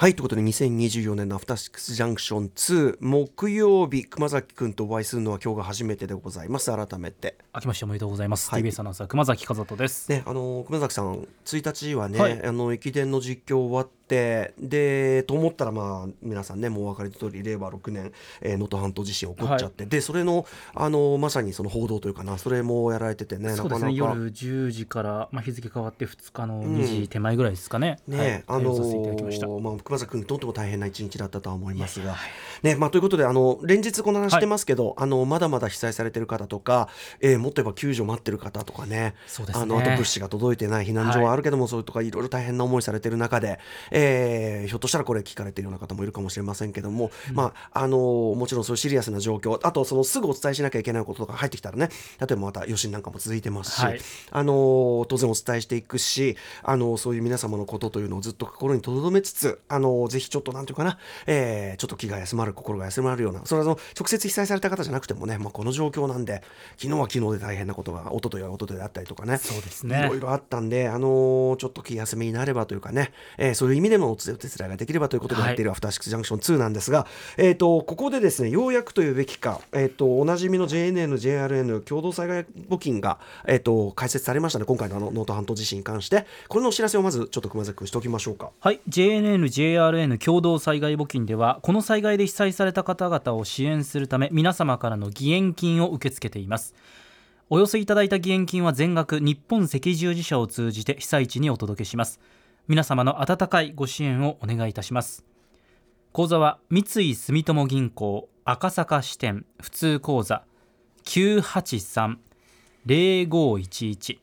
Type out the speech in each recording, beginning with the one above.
はいということで2024年のアフターシックスジャンクション2木曜日熊崎君とお会いするのは今日が初めてでございます。改めて。明けましておめでとうございます、はい。TBS アナウンサー熊崎和人です、ねあの熊崎さん1日はね、はい。あの駅伝の実況終わってでと思ったらまあ皆さんねもうお分かりの通り令和6年えー能登、半島地震起こっちゃって、でそれのあのまさにその報道というかなそれもやられててねそうですね夜10時から、まあ、日付変わって2日の2時手前ぐらいですかね、ねはい、あの対応させていただきました。ーまあ、熊崎君にとっても大変な一日だったとは思いますが、ねまあ、ということであの連日この話してますけど、あのまだまだ被災されてる方とか、えーもっと言えば救助待ってる方とかねそうですね。あのあと物資が届いてない避難所はあるけども、そういうとかいろいろ大変な思いされてる中で、えーひょっとしたらこれ聞かれてるような方もいるかもしれませんけども、まああのーもちろんそういうシリアスな状況あとそのすぐお伝えしなきゃいけないこととか入ってきたらね例えばまた余震なんかも続いてますし、はい。あのー当然お伝えしていくし、あのーそういう皆様のことというのをずっと心に留めつつ、あのーぜひちょっとなんていうかな、えーちょっと気が休まる心が休まるようなそれはその直接被災された方じゃなくてもね、まあ、この状況なんで昨日は昨日で大変なことが一昨日は一昨日であったりとかねそうですね。いろいろあったんで、あのーちょっと気休めになればというかね、えーそういう意味でもお手伝いができればということでやっているアフターシックスジャンクション2なんですが、えー、とここでですねようやくというべきか、えー、とおなじみの JNN、JRN 共同災害募金が、えー、と開設されましたね。今回のあの能登半島地震に関して。これのお知らせをまずちょっと熊崎君しておきましょうか。はい、JNN、JRN 共同災害募金ではこの災害で被災された方々を支援するため皆様からの義援金を受け付けています。お寄せいただいた義援金は全額日本赤十字社を通じて被災地にお届けします皆様の温かいご支援をお願いいたします。口座は三井住友銀行赤坂支店普通口座983-0511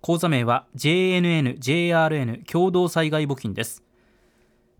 口座名は JNN、JRN 共同災害募金です。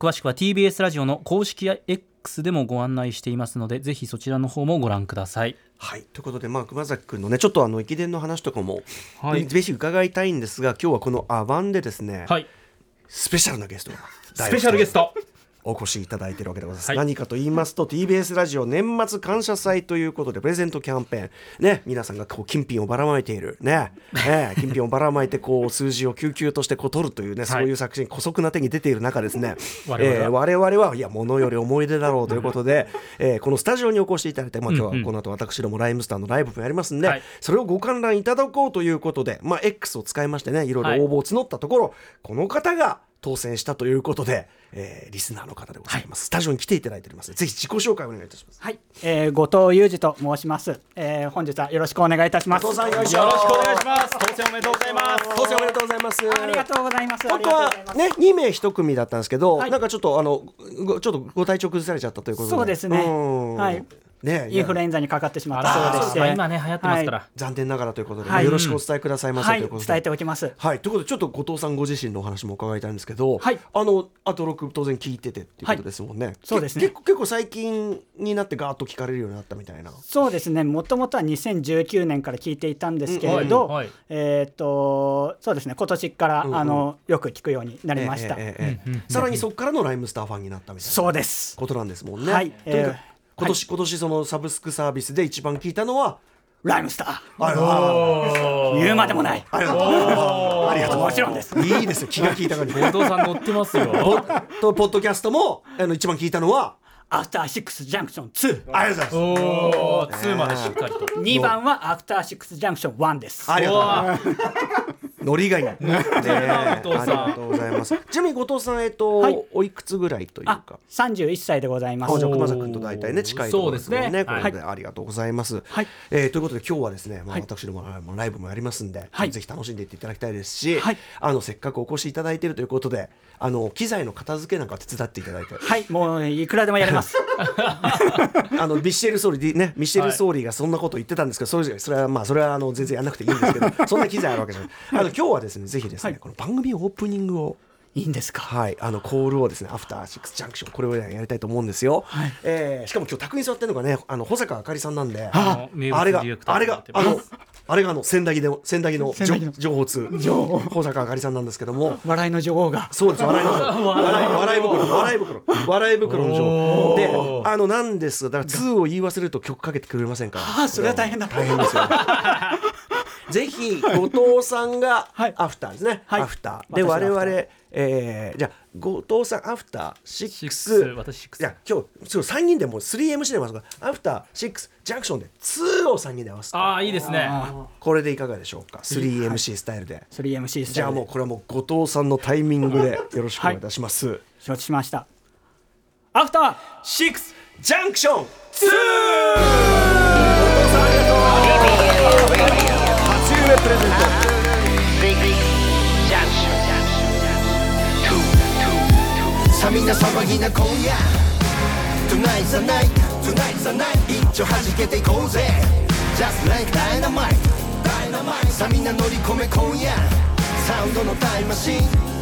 詳しくは TBS ラジオの公式や X でもご案内していますのでぜひそちらの方もご覧ください。はい。ということで、まあ、熊崎君のねちょっとあの駅伝の話とかも、はい。ぜひ伺いたいんですが今日はこの「アバン」でですね、はいスペシャルなゲストがスペシャルゲスト。お越しいただいているわけでございます、はい。何かと言いますと TBS ラジオ年末感謝祭ということでプレゼントキャンペーン。ね皆さんがこう金品をばらまいている。ねね 金品をばらまいてこう数字を救急としてこう取るというね、そういう作品姑息な手に出ている中ですね。我々は。えー我々はいや物より思い出だろうということで、えーこのスタジオにお越しいただいて、まあ、今日はこの後私どもライムスターのライブもやりますんで、はい。それをご観覧いただこうということで、まあ、X を使いましてねいろいろ応募を募ったところ、この方が当選したということで、えーリスナーの方でございます、スタジオに来ていただいておりますぜひ自己紹介をお願いいたします。はい、えー、後藤裕二と申します、えー、本日はよろしくお願いいたします。後藤さんよろしくお願いします。当選おめでとうございます。当選おめでとうございます。ありがとうございます。本当はね2名1組だったんですけど、はい。なんかちょっとあのごちょっとご体調崩されちゃったということで。そうですね。ん。はいねインフルエンザにかかってしまったそうでして。まあ今ね流行ってますから、は残念ながらということで、はい。よろしくお伝えくださいませ、はい、ということで。伝えておきます。はい、ということでちょっと後藤さんご自身のお話も伺いたいんですけど、はい。あのアトロク当然聞いててっていうことですもんね、そうですね。け結構結構最近になってガーッと聞かれるようになったみたいな。そうですね。もともとは2019年から聞いていたんですけれど、うんはい。はいえっ、とそうですね。今年から、うんうん。あのよく聞くようになりました、さらにそこからのライムスターファンになったみたいなそうです。ことなんですもんね、はい。とにかくえー今年、今年そのサブスクサービスで一番聞いたのはライムスター。あら言うまでもない。ありがとうありがとう。もちろんです。いいですよ。気が利いた感じ。後藤さん乗ってますよ。ポとポッドキャストもあの一番聞いたのはアフターシックスジャンクション2ありがとうございます。おお2までしっかりと。2番はアフターシックスジャンクション1です。ありがとうございます。うわノリがいい。ねありがとうございます。ちなみに後藤さん、えっと、はい。おいくつぐらいというあか。31歳でございます。あじゃあ熊崎君と大体ね近いところですね。ね。これでありがとうございます。はい。えーということで今日はですね、まあはい。私どもあのライブもやりますんで、はい。ぜひ楽しんでいっていただきたいですし、はい。あのせっかくお越しいただいているということで、あの機材の片付けなんか手伝っていただいて。はい。もういくらでもやれます。あのミッシェル総理ねミッシェル総理がそんなこと言ってたんですけど、それそれはまあそれはあの全然やんなくていいんですけどそんな機材あるわけじゃない。あの今日はですねぜひですね、はい。この番組オープニングをいいんですか？はい、あのコールをですね、アフターシックスジャンクション、これをねやりたいと思うんですよ。はい。えーしかも今日卓に座ってるのがね、あの保坂あかりさんなんで、あれがあれがあのあれがあの千駄木で千駄木の千駄木の。情報通保坂あかりさんなんですけども。笑いの女王が。そうです笑いの 笑い笑い袋笑い袋笑い袋の情報。であのなんですだから2を言い忘れると曲かけてくれませんから。あーそれは大変だ。大変ですよぜひ後藤さんがはい。アフターですね、はい。アフター。で我々えーじゃあ後藤さんアフターシックス。6私6いや今日そう3人でもう 3MC でますからアフターシックスジャンクションで2を3人で合わせてああいいですね。これでいかがでしょうか？3MC スタイルで、3MC スタイルで。じゃあもうこれはもう後藤さんのタイミングでよろしくお願いいたします、承知しました。アフターシックスジャンクション2ぎな今夜 Tonight's the night Tonight's the night 一丁弾けていこうぜ Just like dynamite Dynamite さあみんな乗り込め今夜サウンドのタイムマシン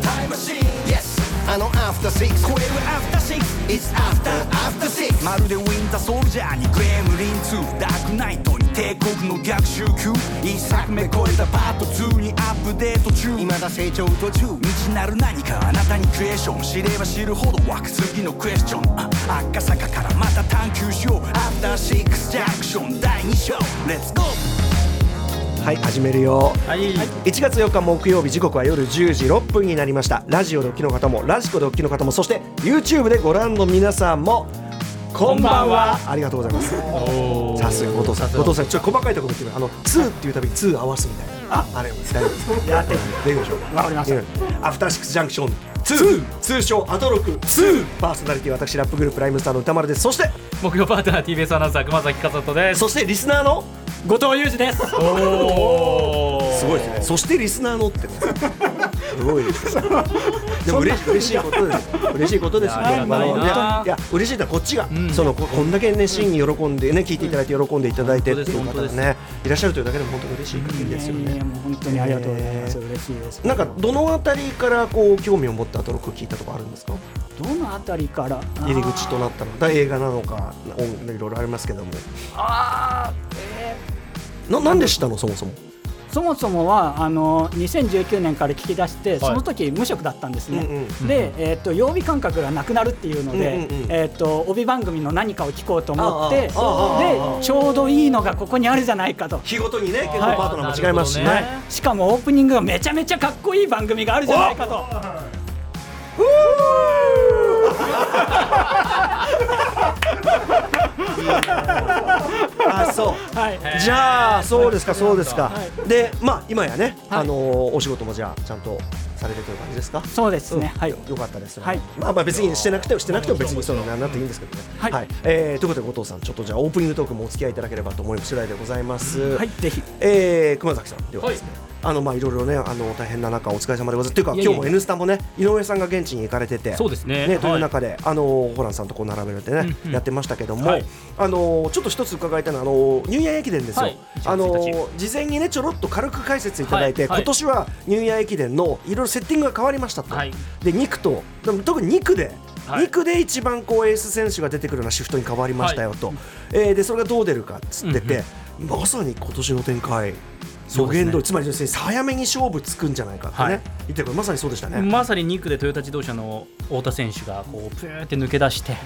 タイムマシン Yes あの After Six 超える After Six It's After After Six まるでウィンターソルジャーにグレムリン2ダークナイトに帝国の逆襲級。一作目超えたパート2にアップデート中。未だ成長途中。未知なる何かあなたにクエスチョン。知れば知るほど湧く次のクエスチョンあ赤坂からまた探求しよう。アフターシックスジャンクション第2章。レッツゴー。はい始めるよ。はい。1月4日木曜日時刻は夜10時6分になりました。ラジオでお聞きの方もラジコでお聞きの方もそして YouTube でご覧の皆さんもこんばんは。ありがとうございます。さすが後藤さん。後藤さんちょっと細かいところ見てみるあの2っていうたびに2合わすみたいな。ああれ大丈夫です。やってみましょう。わかりましたアフターシックスジャンクション。2通称アトロク2パーソナリティ私ラップグループライムスターの歌丸です。そして目標パートナー TBS アナウンサー熊崎和人です。そしてリスナーの後藤裕二です。おおすごいですね。そしてリスナーのってねすごいですね でも嬉し嬉しいことです。嬉しいことですよ。いやいやいや嬉しいのはこっちが、ん。そのここんだけねシーンに喜んでね聞いていただいて喜んでいただいてっていう方がねいらっしゃるというだけでも本当に嬉しい限りですよね。本当にありがとうございます、嬉しいです。なんかどのあたりからこう興味を持ってアトロック聞いたとかあるんですか？どのあたりから？入り口となったのだ映画なのか音いろいろありますけども。あーななんで知ったの？そもそもそもそもはあの2019年から聞き出して、その時無職だったんですね、うんで、えー、と曜日感覚がなくなるっていうので、うんうん。うんえー、と帯番組の何かを聞こうと思ってでちょうどいいのがここにあるじゃないかと。日ごとにね結構はいパートナーも違いますしね、なるほどね。しかもオープニングがめちゃめちゃかっこいい番組があるじゃないかと。あそう。はい。じゃあそうですかそうですか、はでまあ今やね、はい。あのーお仕事もじゃあちゃんとされてるという感じですか？そうですね、はい。よかったです、はい。まあまあ別にしてなくてもしてなくても別にそういうのなんなっていいんですけどね。はい。えーということで後藤さんちょっとじゃあオープニングトークもお付き合いいただければと思い次第でございます、はい、ぜひ。えー熊崎さんではですね、あのまあいろいろねあの大変な中お疲れ様でございます。というか今日も N スタもね井上さんが現地に行かれてて。そうですね。というはい。中で、あのホランさんとこう並べてね、うんうん。やってましたけども、はい。あのちょっと一つ伺いたいのはあのニューイヤー駅伝ですよ、はい。あの1事前にねちょろっと軽く解説いただいて、はい。はい。今年はニューイヤー駅伝のいろいろセッティングが変わりましたと、はい。で2区と特に2区で、はい。2区で一番こうエース選手が出てくるようなシフトに変わりましたよと、えーでそれがどう出るかっつってて、まさに今年の展開予言通り、つまりですね早めに勝負つくんじゃないかってね、はい。言ってるまさにそうでしたね。まさに2区でトヨタ自動車の太田選手がこうプーって抜け出して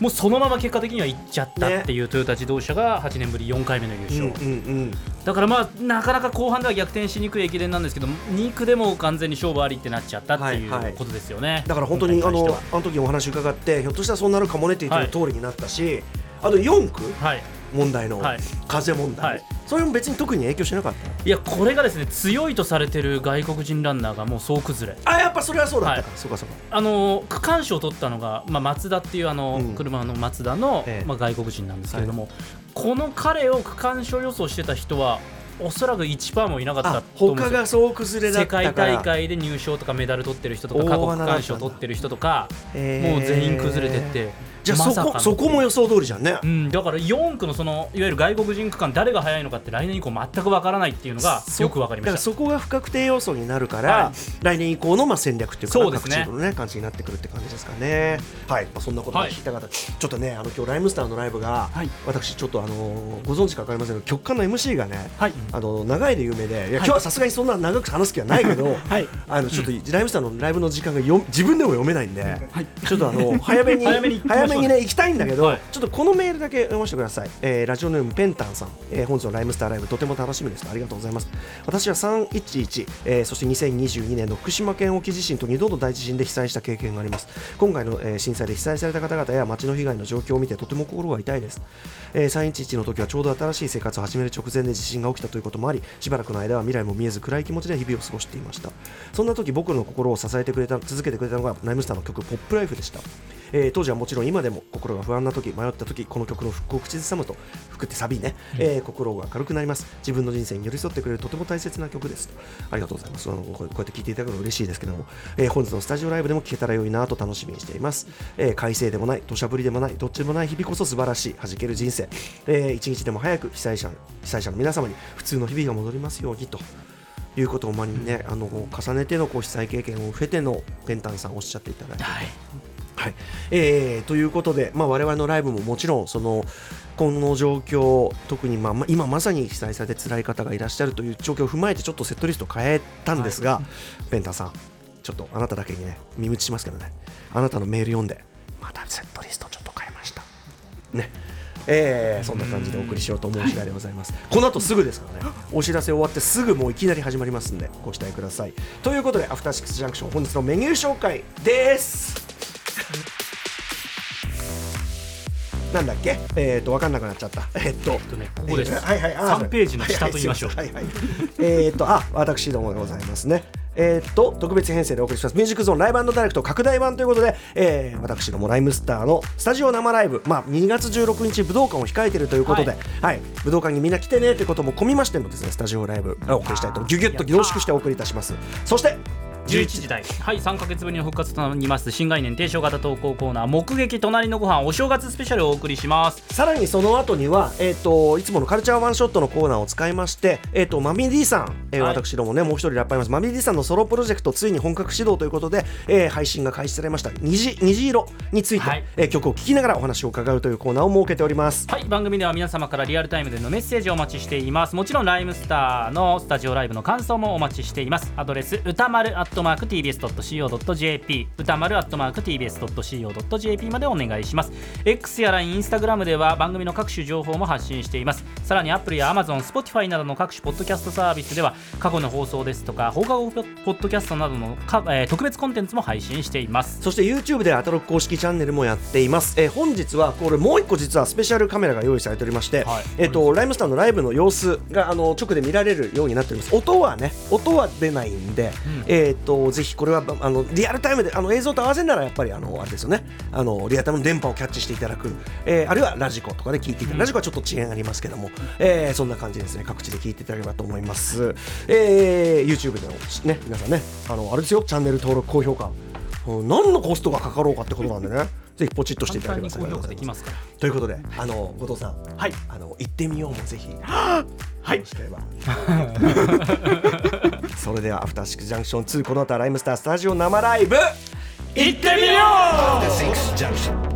もうそのまま結果的にはいっちゃったっていうトヨタ自動車が8年ぶり4回目の優うん勝、うんうん。だからまあなかなか後半では逆転しにくい駅伝なんですけど2区でも完全に勝負ありってなっちゃったっていはいはい。うことですよね、だから本当にあのあの時お話伺ってひょっとしたらそうなるかもねって言ってる通りになったし、あと4区。ははい問題のはい。風問題、はい。それも別に特に影響しなかった？いやこれがですね強いとされてる外国人ランナーがもう総崩れ。あやっぱそれはそうだった。か、はい。そうかそうか。あの区間賞を取ったのが、まあ、松田っていうあの、うん。車の松田の、ええ。まあ、外国人なんですけれども、この彼を区間賞予想してた人はおそらく1%もいなかった他が総崩れだ世界大会で入賞とかメダル取ってる人とか過去区間賞取ってる人とかもう全員崩れてってじゃあそこ,、まそこも予想通りじゃんね、うん、だから4区のそのいわゆる外国人区間誰が速いのかって来年以降全くわからないっていうのがそよくわかりまだからしたそこが不確定要素になるから、はい。来年以降のまあ戦略っていうかそうですね。各チームのね感じになってくるって感じですかね。はい、まあ、そんなことを聞いた方、ちょっとねあの今日ライムスターのライブが、はい。私ちょっとあのご存知か分かりませんけど曲間の MC がね、はい。あの長いで有名でいや今日はさすがにそんな長く話す気はないけど、はい。あのちょっとライムスターのライブの時間がよ自分でも読めないんで、はい。ちょっとあの早めに 早めににね行きたいんだけど、はい。ちょっとこのメールだけ読ませてください、えーラジオネームペンタンさん、えー本日のライムスターライブとても楽しみです。ありがとうございます。私は311、えーそして2022年の福島県沖地震と2度の大地震で被災した経験があります。今回の、えー震災で被災された方々や町の被害の状況を見てとても心が痛いです、えー311の時はちょうど新しい生活を始める直前で地震が起きたということもありしばらくの間は未来も見えず暗い気持ちで日々を過ごしていました。そんな時僕の心を支えてくれた続けてくれたのがライムスターの曲「ポップライフでした、えー当時はもちろん今でも心が不安な時迷った時この曲の復興を口ずさむと服ってサビね、えー心が軽くなります。自分の人生に寄り添ってくれるとても大切な曲ですありがとうございます。あのこうやって聴いていただくの嬉しいですけども、えー本日のスタジオライブでも聴けたら良いなと楽しみにしています、えー快晴でもない土砂降りでもないどっちでもない日々こそ素晴らしい弾ける人生、えー一日でも早く被災者被災者の皆様に普通の日々が戻りますようにと。いうことをまにね、あの重ねてのこう被災経験を経てのペンタンさんおっしゃっていただいて、はいはい。えーということで、まあ、我々のライブももちろんそのこの状況特にまあま今まさに被災されて辛い方がいらっしゃるという状況を踏まえてちょっとセットリストを変えたんですが、ペンタンさんちょっとあなただけにね身打ちしますけどね。あなたのメール読んでまたセットリストちょっと変えました。ね。えーそんな感じでお送りしようと思う次第でございます。この後すぐですからね、お知らせ終わってすぐもういきなり始まりますんで、ご期待ください。ということで、アフターシックスジャンクション、本日のメニュー紹介です。なんだっけ？えっ、と、わかんなくなっちゃった。えっ、と、えっとねここです。えーはいはい、あ3ページの下と言いましょう。はいはい、えっと、あ、私どもでございますね。えーっと特別編成でお送りします。ミュージックゾーンライブダイレクト拡大版ということで、えー私どもライムスターのスタジオ生ライブ、まあ、2月16日武道館を控えているということで、はい。武道館にみんな来てねということも込みましてのですねスタジオライブお送りしたいとギュギュッと凝縮してお送りいたします。そして11時台。はい3か月ぶりの復活となります新概念提唱型投稿コーナー目撃隣のご飯お正月スペシャルをお送りします。さらにその後には、えー、といつものカルチャーワンショットのコーナーを使いまして、えー、と Mummy-Dさん、えーはい。私どもねもう一人ラッパーいます。 Mummy-Dさんのソロプロジェクトついに本格始動ということで、えー配信が開始されました。虹虹色について、はい。えー曲を聴きながらお話を伺うというコーナーを設けております。はい番組では皆様からリアルタイムでのメッセージをお待ちしています。もちろんライムスターのスタジオライブの感想もお待ちしています。アドレス宇多丸アットマーク TBS.CO.JP 宇多丸アットマーク TBS.CO.JP までお願いします。X や LINE、Instagram では番組の各種情報も発信しています。さらに Apple や Amazon、Spotify などの各種ポッドキャストサービスでは過去の放送ですとか放課後ポッドキャストなどのか、えー特別コンテンツも配信しています。そして YouTube でアトロック公式チャンネルもやっています、えー本日はこれもう一個実はスペシャルカメラが用意されておりまして、はい。えっ、とライムスターのライブの様子があの直で見られるようになっております。音はね音は出ないんで、えっ、とぜひこれはあのリアルタイムであの映像と合わせるならやっぱりあのあれですよね。あのリアルタイムの電波をキャッチしていただく、えーあるいはラジコとかで聞いていただく、ラジコはちょっと遅延ありますけども、えーそんな感じですね。各地で聞いていただければと思います、えー YouTube でのね皆さんねあのあれですよ。チャンネル登録高評価。うん何のコストがかかろうかってことなんでね。ぜひポチッとしていただければ簡単に高評価できますということであの後藤さん。はい。あの行ってみようもぜひ。はい それではアフターシックスジャンクション2この後はライムスタースタジオ生ライブ。行ってみよう